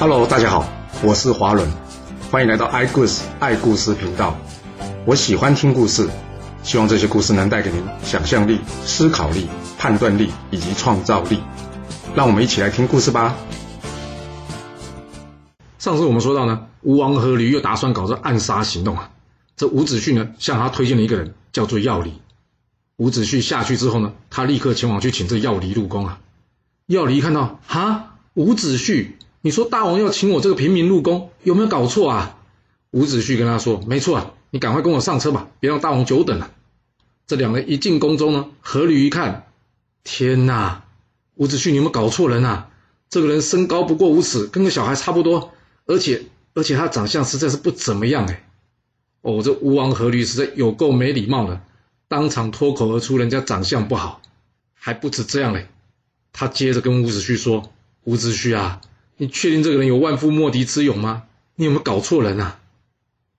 Hello，大家好，我是华伦，欢迎来到爱故事爱故事频道。我喜欢听故事，希望这些故事能带给您想象力、思考力、判断力以及创造力。让我们一起来听故事吧。上次我们说到呢，吴王阖闾又打算搞这暗杀行动啊。这伍子胥呢，向他推荐了一个人，叫做药离。伍子胥下去之后呢，他立刻前往去请这药离入宫啊。药离看到，哈，伍子胥。你说大王要请我这个平民入宫，有没有搞错啊？伍子胥跟他说：“没错啊，你赶快跟我上车吧，别让大王久等了。”这两人一进宫中呢，阖闾一看，天哪！伍子胥，你有没有搞错人啊？这个人身高不过五尺，跟个小孩差不多，而且而且他长相实在是不怎么样哎。哦，这吴王阖闾实在有够没礼貌的，当场脱口而出人家长相不好，还不止这样嘞。他接着跟伍子胥说：“伍子胥啊。”你确定这个人有万夫莫敌之勇吗？你有没有搞错人啊？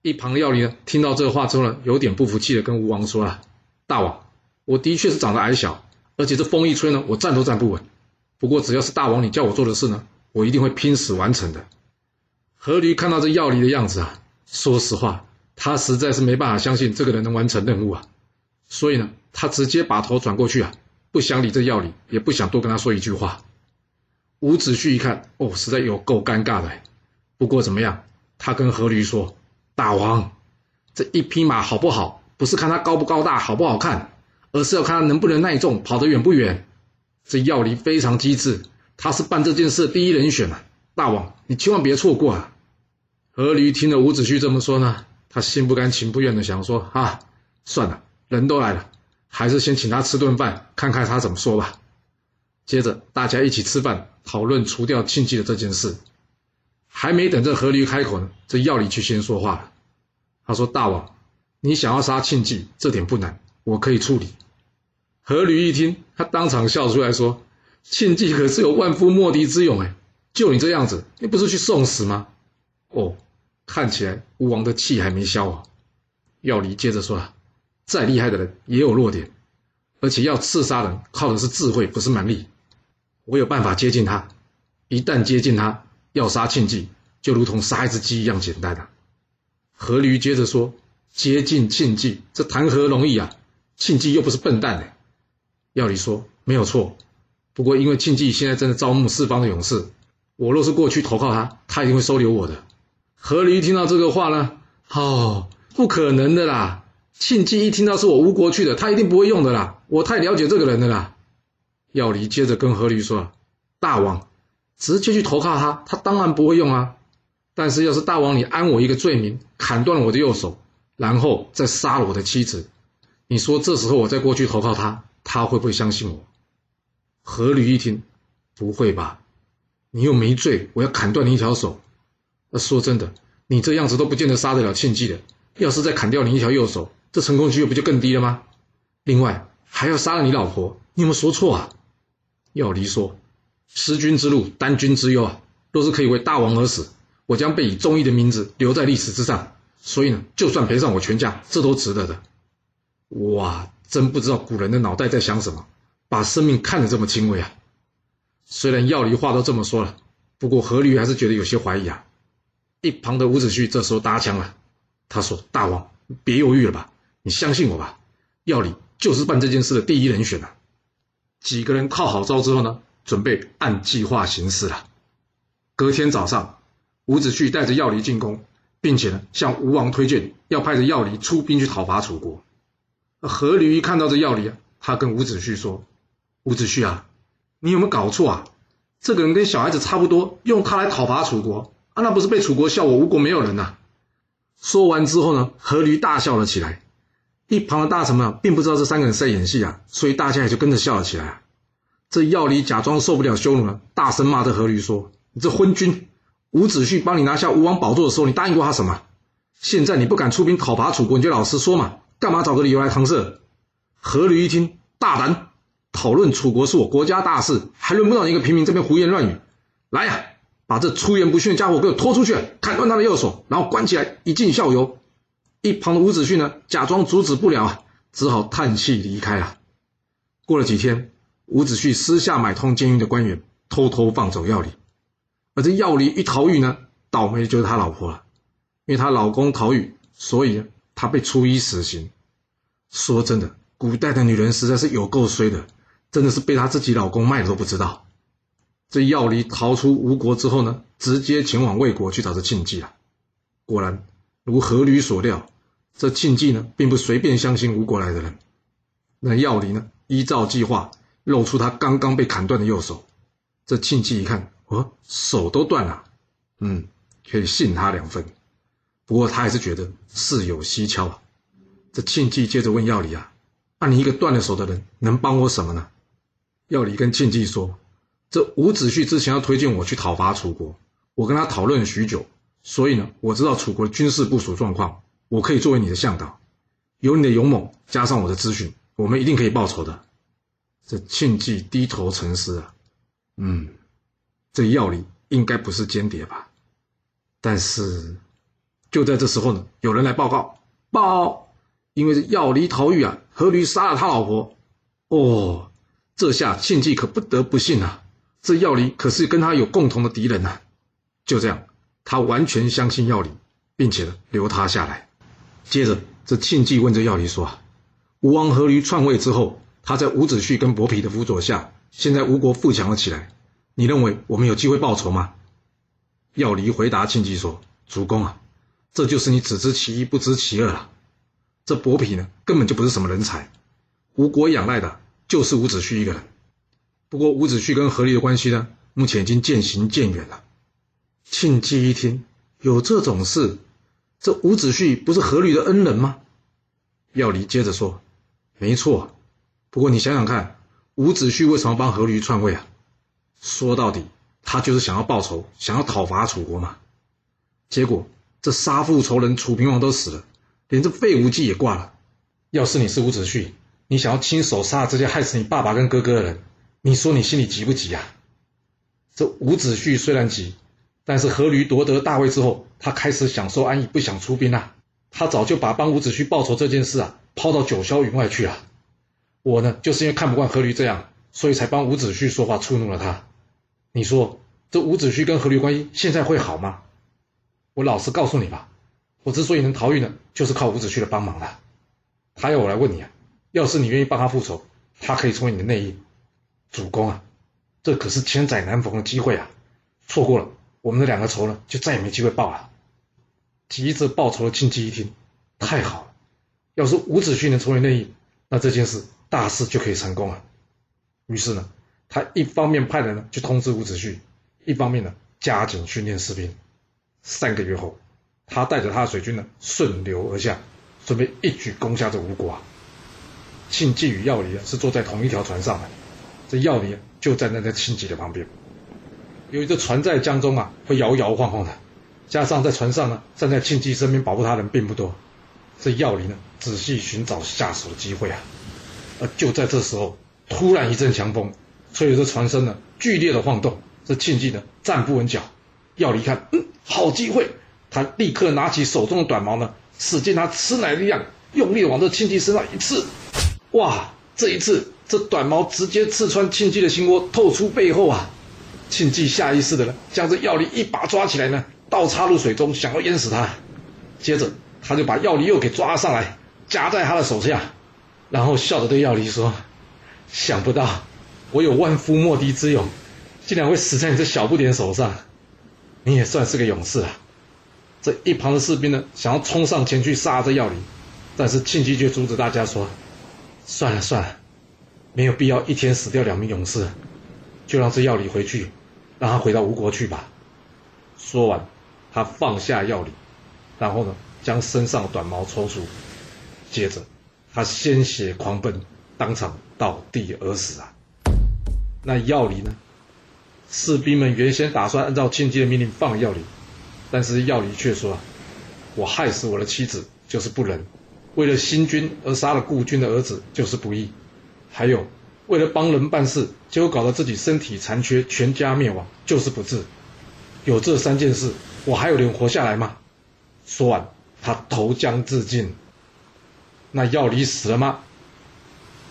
一旁的药离呢，听到这个话之后呢，有点不服气的跟吴王说了：“大王，我的确是长得矮小，而且这风一吹呢，我站都站不稳。不过只要是大王你叫我做的事呢，我一定会拼死完成的。”阖闾看到这药离的样子啊，说实话，他实在是没办法相信这个人能完成任务啊，所以呢，他直接把头转过去啊，不想理这药离，也不想多跟他说一句话。伍子胥一看，哦，实在有够尴尬的。不过怎么样？他跟阖闾说：“大王，这一匹马好不好，不是看它高不高大、好不好看，而是要看它能不能耐重、跑得远不远。这药离非常机智，他是办这件事的第一人选啊！大王，你千万别错过啊！”阖闾听了伍子胥这么说呢，他心不甘情不愿的想说：“啊，算了，人都来了，还是先请他吃顿饭，看看他怎么说吧。”接着大家一起吃饭，讨论除掉庆忌的这件事。还没等这阖閭开口呢，这药离却先说话了。他说：“大王，你想要杀庆忌，这点不难，我可以处理。”阖閭一听，他当场笑出来说：“庆忌可是有万夫莫敌之勇哎，就你这样子，你不是去送死吗？”哦，看起来吴王的气还没消啊。药离接着说：“啊再厉害的人也有弱点，而且要刺杀人，靠的是智慧，不是蛮力。”我有办法接近他，一旦接近他，要杀庆忌，就如同杀一只鸡一样简单啊。阖閭接着说：“接近庆忌，这谈何容易啊！庆忌又不是笨蛋呢。”药离说：“没有错，不过因为庆忌现在正在招募四方的勇士，我若是过去投靠他，他一定会收留我的。”阖閭听到这个话呢，哦，不可能的啦！庆忌一听到是我吴国去的，他一定不会用的啦，我太了解这个人了啦。药离接着跟阖閭说：“大王，直接去投靠他，他当然不会用啊。但是要是大王你安我一个罪名，砍断了我的右手，然后再杀了我的妻子，你说这时候我再过去投靠他，他会不会相信我？”阖閭一听，不会吧？你又没罪，我要砍断你一条手。那说真的，你这样子都不见得杀得了庆忌的。要是再砍掉你一条右手，这成功几率不就更低了吗？另外还要杀了你老婆，你有没有说错啊？药离说：“失君之路，担君之忧啊！若是可以为大王而死，我将被以忠义的名字留在历史之上。所以呢，就算赔上我全家，这都值得的。”哇，真不知道古人的脑袋在想什么，把生命看得这么轻微啊！虽然药离话都这么说了，不过阖閭还是觉得有些怀疑啊。一旁的伍子胥这时候搭腔了，他说：“大王，别犹豫了吧，你相信我吧，药离就是办这件事的第一人选啊。”几个人靠好招之后呢，准备按计划行事了。隔天早上，伍子胥带着药离进宫，并且呢向吴王推荐要派着药离出兵去讨伐楚国。阖闾一看到这药离，他跟伍子胥说：“伍子胥啊，你有没有搞错啊？这个人跟小孩子差不多，用他来讨伐楚国啊，那不是被楚国笑我吴国没有人呐、？”说完之后呢，阖闾大笑了起来。一旁的大臣们，并不知道这三个人在演戏啊，所以大家也就跟着笑了起来。这药离假装受不了羞辱了，大声骂着阖閭说：“你这昏君！伍子胥帮你拿下吴王宝座的时候，你答应过他什么？现在你不敢出兵讨伐楚国，你就老实说嘛，干嘛找个理由来搪塞？”阖閭一听，大胆！讨论楚国是我国家大事，还轮不到你一个平民这边胡言乱语。来呀，把这出言不逊的家伙给我拖出去，砍断他的右手，然后关起来，以儆效尤。一旁的伍子胥呢，假装阻止不了啊，只好叹气离开了。过了几天，伍子胥私下买通监狱的官员，偷偷放走药离。而这药离一逃狱呢，倒霉的就是他老婆了，因为她老公逃狱，所以她被处以死刑。说真的，古代的女人实在是有够衰的，真的是被她自己老公卖了都不知道。这药离逃出吴国之后呢，直接前往魏国去找这庆忌了。果然，如阖閭所料，这庆忌呢，并不随便相信吴国来的人。那药离呢，依照计划，露出他刚刚被砍断的右手。这庆忌一看，哦，手都断了，嗯，可以信他两分。不过他还是觉得事有蹊跷啊。这庆忌接着问药离啊：“那你一个断了手的人，能帮我什么呢？”药离跟庆忌说。这伍子胥之前要推荐我去讨伐楚国，我跟他讨论了许久，所以呢，我知道楚国军事部署状况，我可以作为你的向导，有你的勇猛，加上我的咨询，我们一定可以报仇的。这庆忌低头沉思啊，嗯，这药离应该不是间谍吧？但是就在这时候呢，有人来报告，报，因为这药离逃狱啊，阖闾杀了他老婆，哦，这下庆忌可不得不信啊。这药离可是跟他有共同的敌人呐、就这样，他完全相信药离，并且留他下来。接着，这庆忌问这药离说：“啊，吴王阖闾篡位之后，他在伍子胥跟伯嚭的辅佐下，现在吴国富强了起来，你认为我们有机会报仇吗？”药离回答庆忌说：“主公啊，这就是你只知其一不知其二了。这伯嚭呢，根本就不是什么人才，吴国仰赖的就是伍子胥一个人。”不过伍子胥跟阖閭的关系呢，目前已经渐行渐远了。庆忌一听，有这种事，这伍子胥不是阖闾的恩人吗？要离接着说：“没错，不过你想想看，伍子胥为什么帮阖闾篡位啊？说到底，他就是想要报仇，想要讨伐楚国嘛。结果这杀父仇人楚平王都死了，连这费无忌也挂了。要是你是伍子胥，你想要亲手杀了这些害死你爸爸跟哥哥的人？”你说你心里急不急啊？这伍子胥虽然急，但是阖闾夺得大位之后，他开始享受安逸，不想出兵啊。他早就把帮伍子胥报仇这件事啊抛到九霄云外去了。我呢，就是因为看不惯阖闾这样，所以才帮伍子胥说话触怒了他。你说这伍子胥跟阖闾关系现在会好吗？我老实告诉你吧，我之所以能逃狱呢，就是靠伍子胥的帮忙的。他要我来问你啊，要是你愿意帮他复仇，他可以成为你的内应。主公啊，这可是千载难逢的机会啊！错过了，我们的两个仇呢，就再也没机会报了。急着报仇的庆忌一听，太好了！要是伍子胥能成为内应，那这件事大事就可以成功了。于是呢，他一方面派人呢去通知伍子胥，一方面呢加紧训练士兵。三个月后，他带着他的水军呢顺流而下，准备一举攻下这吴国啊。庆忌与药离啊是坐在同一条船上的。这药离就站在那庆忌的旁边。由于这船在江中啊，会摇摇晃晃的，加上在船上呢，站在庆忌身边保护他人并不多，这药离呢，仔细寻找下手的机会啊。而就在这时候，突然一阵强风，吹得这船身呢剧烈的晃动。这庆忌呢站不稳脚，药离看，嗯，好机会，他立刻拿起手中的短矛呢，使尽他吃奶的力量，用力往这庆忌身上一刺，哇，这一次。这短矛直接刺穿庆忌的心窝，透出背后啊！庆忌下意识的呢，将这药离一把抓起来呢，倒插入水中，想要淹死他。接着，他就把药离又给抓上来，夹在他的手下，然后笑着对药离说：“想不到我有万夫莫敌之勇，竟然会死在你这小不点手上。你也算是个勇士啊！”这一旁的士兵呢，想要冲上前去杀这药离，但是庆忌却阻止大家说：“算了算了。”没有必要一天死掉两名勇士，就让这药离回去，让他回到吴国去吧。说完，他放下药离，然后呢，将身上的短毛抽出，接着他鲜血狂奔，当场倒地而死啊。那药离呢？士兵们原先打算按照庆忌的命令放药离，但是药离却说啊：“我害死我的妻子就是不仁，为了新君而杀了故君的儿子就是不义。”还有，为了帮人办事，结果搞得自己身体残缺，全家灭亡，就是不治。有这三件事，我还有脸活下来吗？说完，他投江自尽。那药离死了吗？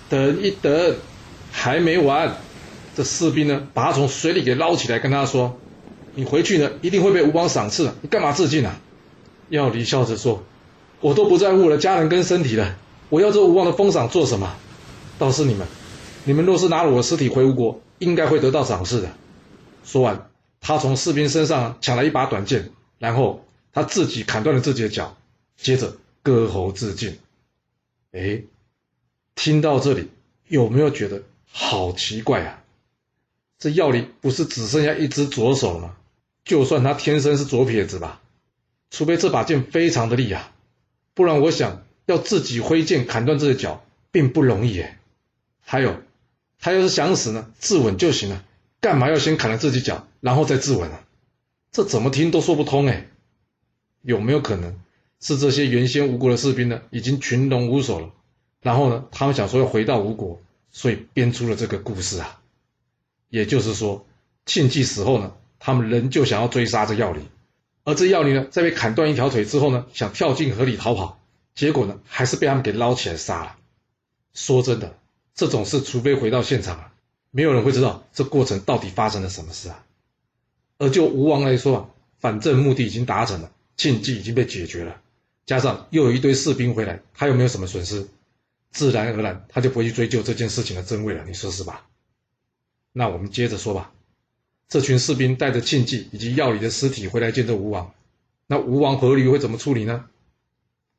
等一等，还没完。这士兵呢，把他从水里给捞起来，跟他说：“你回去呢一定会被吴王赏赐的，你干嘛自尽啊？”药离笑着说：“我都不在乎我的家人跟身体了，我要这吴王的封赏做什么？倒是你们，你们若是拿了我的尸体回吴国，应该会得到赏赐的。”说完，他从士兵身上抢了一把短剑，然后他自己砍断了自己的脚，接着割喉自尽。哎，听到这里，有没有觉得好奇怪啊？这药里不是只剩下一只左手了吗？就算他天生是左撇子吧，除非这把剑非常的利啊，不然我想要自己挥剑砍断自己的脚并不容易哎。还有，他要是想死呢，自刎就行了，干嘛要先砍了自己脚，然后再自刎啊？这怎么听都说不通哎。有没有可能是这些原先吴国的士兵呢，已经群龙无首了？然后呢，他们想说要回到吴国，所以编出了这个故事啊。也就是说，庆忌死后呢，他们仍旧想要追杀这药离，而这药离呢，在被砍断一条腿之后呢，想跳进河里逃跑，结果呢，还是被他们给捞起来杀了。说真的，这种事除非回到现场啊，没有人会知道这过程到底发生了什么事啊。而就吴王来说啊，反正目的已经达成了，庆忌已经被解决了，加上又有一堆士兵回来，他又没有什么损失，自然而然他就不会去追究这件事情的真伪了。你说是吧？那我们接着说吧。这群士兵带着庆忌以及药离的尸体回来见这吴王，那吴王阖闾会怎么处理呢？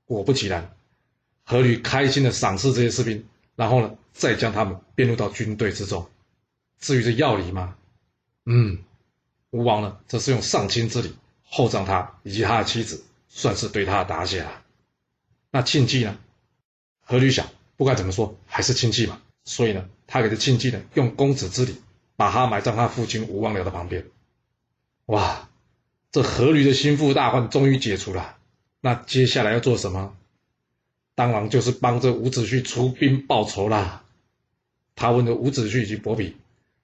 果不其然，阖闾开心的赏赐这些士兵，然后呢，再将他们编入到军队之中。至于这要离吗，嗯，吴王呢，则是用上卿之礼厚葬他以及他的妻子，算是对他的答谢了。那庆忌呢？阖閭想，不管怎么说，还是亲戚嘛。所以呢，他给这庆忌呢用公子之礼，把他埋葬他父亲吴王僚的旁边。哇，这阖閭的心腹大患终于解除了。那接下来要做什么？当然就是帮这伍子胥出兵报仇啦。他问的伍子胥以及伯嚭，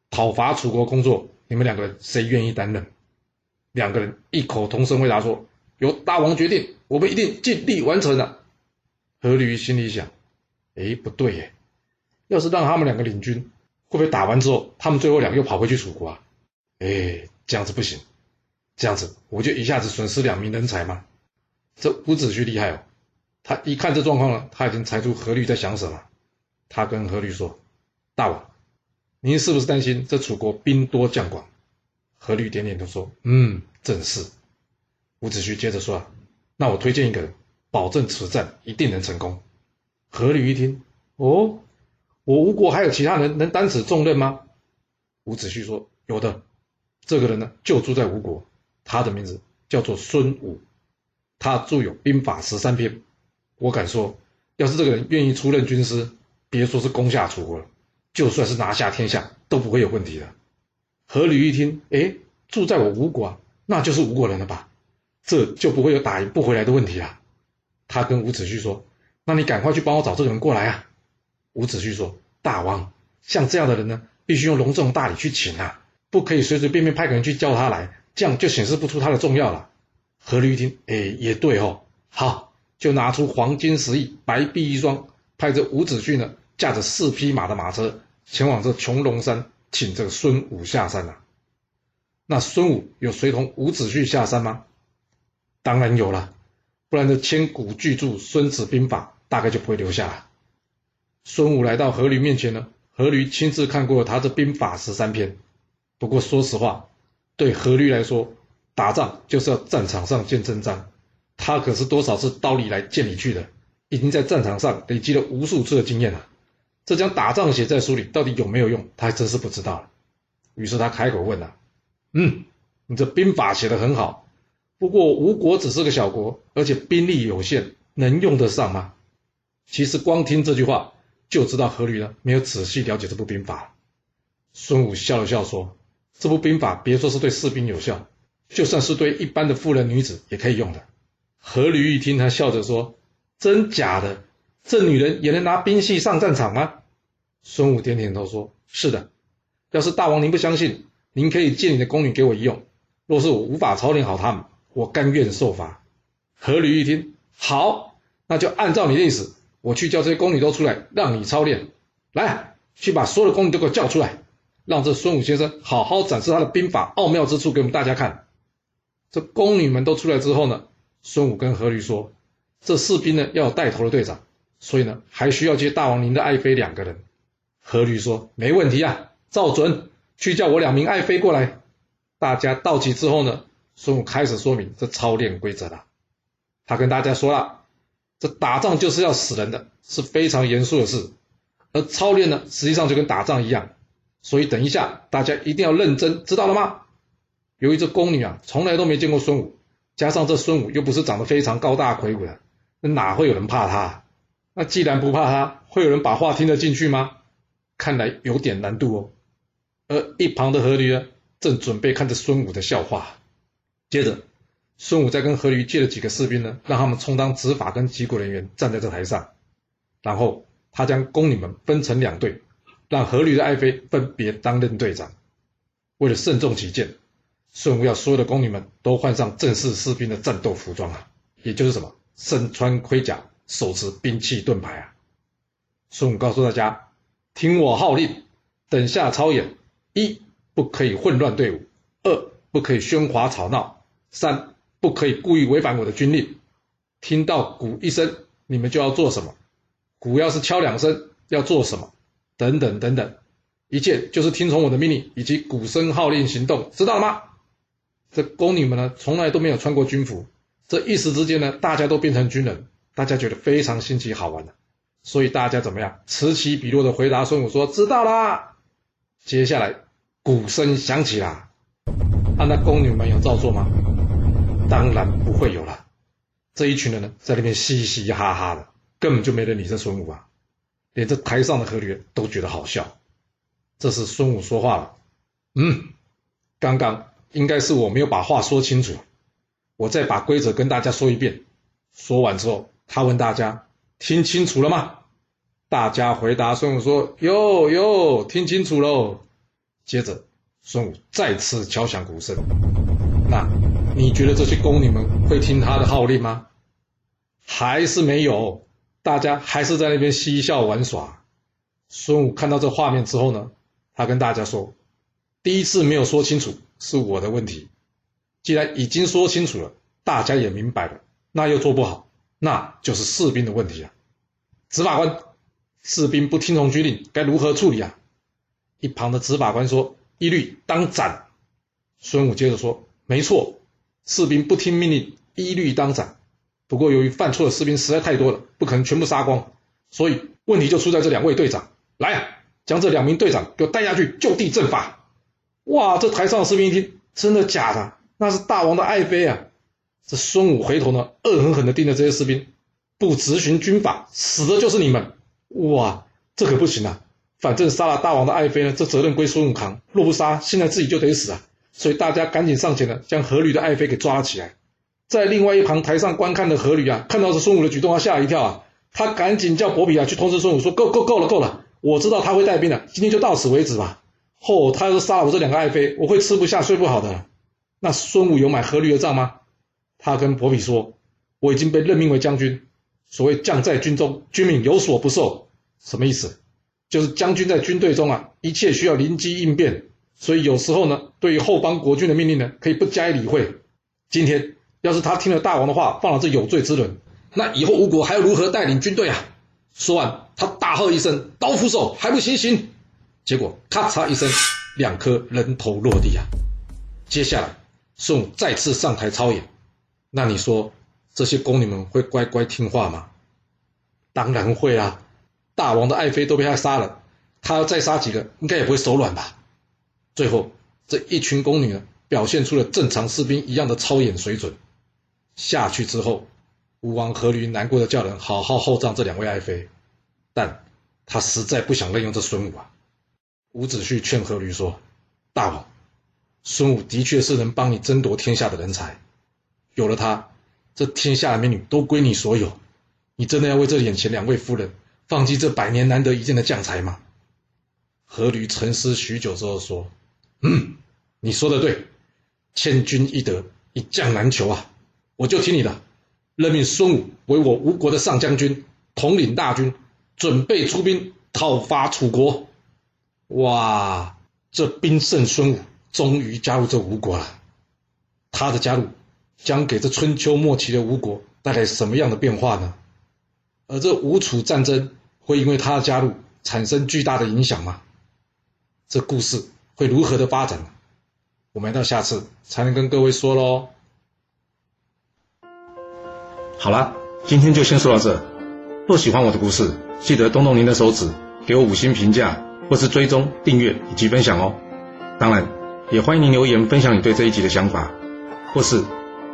讨伐楚国工作，你们两个人谁愿意担任？两个人异口同声回答说：“由大王决定，我们一定尽力完成的。”阖闾心里想：“哎，不对耶。”要是让他们两个领军，会不会打完之后，他们最后两个又跑回去楚国啊？哎，这样子不行，这样子我就一下子损失两名人才嘛。这伍子胥厉害哦，他一看这状况呢，他已经猜出阖闾在想什么。他跟阖闾说：“大王，您是不是担心这楚国兵多将广？”阖閭点点头说：“嗯，正是。”伍子胥接着说：“那我推荐一个人，保证此战一定能成功。”阖閭一听，哦。我吴国还有其他人能担此重任吗？伍子胥说：“有的，这个人呢就住在吴国，他的名字叫做孙武，他著有兵法十三篇。我敢说，要是这个人愿意出任军师，别说是攻下楚国了，就算是拿下天下都不会有问题的。”阖闾一听，哎，住在我吴国啊，那就是吴国人了吧？这就不会有打赢不回来的问题了。他跟伍子胥说：“那你赶快去帮我找这个人过来啊！”伍子胥说：“大王，像这样的人呢，必须用隆重大礼去请啊，不可以随随便便派个人去叫他来，这样就显示不出他的重要了。”阖闾一听，哎，也对哦，好，就拿出黄金十亿，白璧一双，派着伍子胥呢，驾着四匹马的马车，前往这琼龙山，请这个孙武下山啊。那孙武有随同伍子胥下山吗？当然有了，不然这千古巨著《孙子兵法》大概就不会留下了。孙武来到阖闾面前呢，阖闾亲自看过他这兵法十三篇。不过说实话，对阖闾来说，打仗就是要战场上见真章。他可是多少次刀里来剑里去的，已经在战场上累积了无数次的经验了。这将打仗写在书里到底有没有用，他还真是不知道了。于是他开口问了、：“嗯，你这兵法写得很好，不过吴国只是个小国，而且兵力有限，能用得上吗？”其实光听这句话。就知道阖闾呢没有仔细了解这部兵法。孙武笑了笑说：“这部兵法别说是对士兵有效，就算是对一般的妇人女子也可以用的。”阖闾一听，他笑着说：“真假的？这女人也能拿兵器上战场吗？”孙武点点头说：“是的。要是大王您不相信，您可以借你的宫女给我一用。若是我无法操练好她们，我甘愿受罚。”阖閭一听，好，那就按照你的意思。我去叫这些宫女都出来，让你操练。来，去把所有的宫女都给我叫出来。让这孙武先生好好展示他的兵法奥妙之处给我们大家看。这宫女们都出来之后呢，孙武跟阖閭说：“这士兵呢要有带头的队长，所以呢还需要接大王您的爱妃两个人。”阖閭说：“没问题啊，照准，去叫我两名爱妃过来。”大家到齐之后呢，孙武开始说明这操练规则了。他跟大家说了，这打仗就是要死人的，是非常严肃的事。而操练呢，实际上就跟打仗一样。所以等一下，大家一定要认真，知道了吗？由于这宫女啊，从来都没见过孙武，加上这孙武又不是长得非常高大魁梧的，那哪会有人怕他？那既然不怕他，会有人把话听得进去吗？看来有点难度哦。而一旁的阖閭呢，正准备看着孙武的笑话。接着，孙武再跟阖閭借了几个士兵呢，让他们充当执法跟击鼓人员，站在这台上。然后他将宫女们分成两队，让阖閭的爱妃分别担任队长。为了慎重起见，孙武要所有的宫女们都换上正式士兵的战斗服装啊，也就是什么，身穿盔甲，手持兵器盾牌啊。孙武告诉大家，听我号令，等下操演，一不可以混乱队伍，二不可以喧哗吵闹。三不可以故意违反我的军令，听到鼓一声，你们就要做什么？鼓要是敲两声，要做什么？等等等等，一切就是听从我的命令以及鼓声号令行动，知道了吗？这宫女们呢，从来都没有穿过军服，这一时之间呢，大家都变成军人，大家觉得非常新奇好玩的，所以大家怎么样？此起彼落的回答孙武说：“知道啦。”接下来鼓声响起啦，啊，那宫女们有照做吗？当然不会有了，这一群人呢，在那边嘻嘻哈哈的，根本就没人理这孙武啊，连这台上的阖閭都觉得好笑。这时孙武说话了：“嗯，刚刚应该是我没有把话说清楚，我再把规则跟大家说一遍。”说完之后，他问大家：“听清楚了吗？”大家回答孙武说：“哟哟，听清楚喽。”接着，孙武再次敲响鼓声，那。你觉得这些宫女们会听他的号令吗？还是没有？大家还是在那边嬉笑玩耍。孙武看到这画面之后呢，他跟大家说：“第一次没有说清楚是我的问题，既然已经说清楚了，大家也明白了，那又做不好，那就是士兵的问题啊。执法官，士兵不听从军令该如何处理啊？”一旁的执法官说：“一律当斩。”孙武接着说：“没错。”士兵不听命令，一律当斩。不过由于犯错的士兵实在太多了，不可能全部杀光，所以问题就出在这两位队长。来啊，将这两名队长给我带下去就地正法。哇，这台上的士兵一听，真的假的？那是大王的爱妃啊！这孙武回头呢，恶狠狠地盯着这些士兵，不执行军法，死的就是你们。哇，这可不行啊！反正杀了大王的爱妃呢，这责任归孙武扛。若不杀，现在自己就得死啊！所以大家赶紧上前呢，将阖闾的爱妃给抓了起来。在另外一旁台上观看的阖闾啊，看到这孙武的举动，啊吓了一跳啊！他赶紧叫伯比啊去通知孙武说：“够够够了够了，我知道他会带兵了，今天就到此为止吧。”哦，他要是杀了我这两个爱妃，我会吃不下睡不好的。那孙武有买阖閭的账吗？他跟伯比说：“我已经被任命为将军，所谓将在军中，军命有所不受，什么意思？就是将军在军队中啊，一切需要临机应变。”所以有时候呢，对于后方国军的命令呢，可以不加以理会。今天要是他听了大王的话，放了这有罪之人，那以后吴国还要如何带领军队啊？说完，他大喝一声：“刀斧手，还不行刑！”结果咔嚓一声，两颗人头落地啊。接下来，宋再次上台操演。那你说这些宫女们会乖乖听话吗？当然会啊！大王的爱妃都被他杀了，他要再杀几个，应该也不会手软吧？最后，这一群宫女，表现出了正常士兵一样的操演水准。下去之后，吴王阖闾难过的叫人好好厚葬这两位爱妃，但他实在不想任用这孙武啊。伍子胥劝阖闾说：“大王，孙武的确是能帮你争夺天下的人才，有了他，这天下的美女都归你所有。你真的要为这眼前两位夫人放弃这百年难得一见的将才吗？”阖闾沉思许久之后说。嗯，你说的对，千军易得，一将难求啊！我就听你的，任命孙武为我吴国的上将军，统领大军，准备出兵讨伐楚国。哇，这兵圣孙武终于加入这吴国了。他的加入将给这春秋末期的吴国带来什么样的变化呢？而这吴楚战争会因为他的加入产生巨大的影响吗？这故事会如何的发展？我们到下次才能跟各位说喽。好了，今天就先说到这。若喜欢我的故事，记得动动您的手指，给我五星评价，或是追踪、订阅以及分享哦。当然，也欢迎您留言分享你对这一集的想法，或是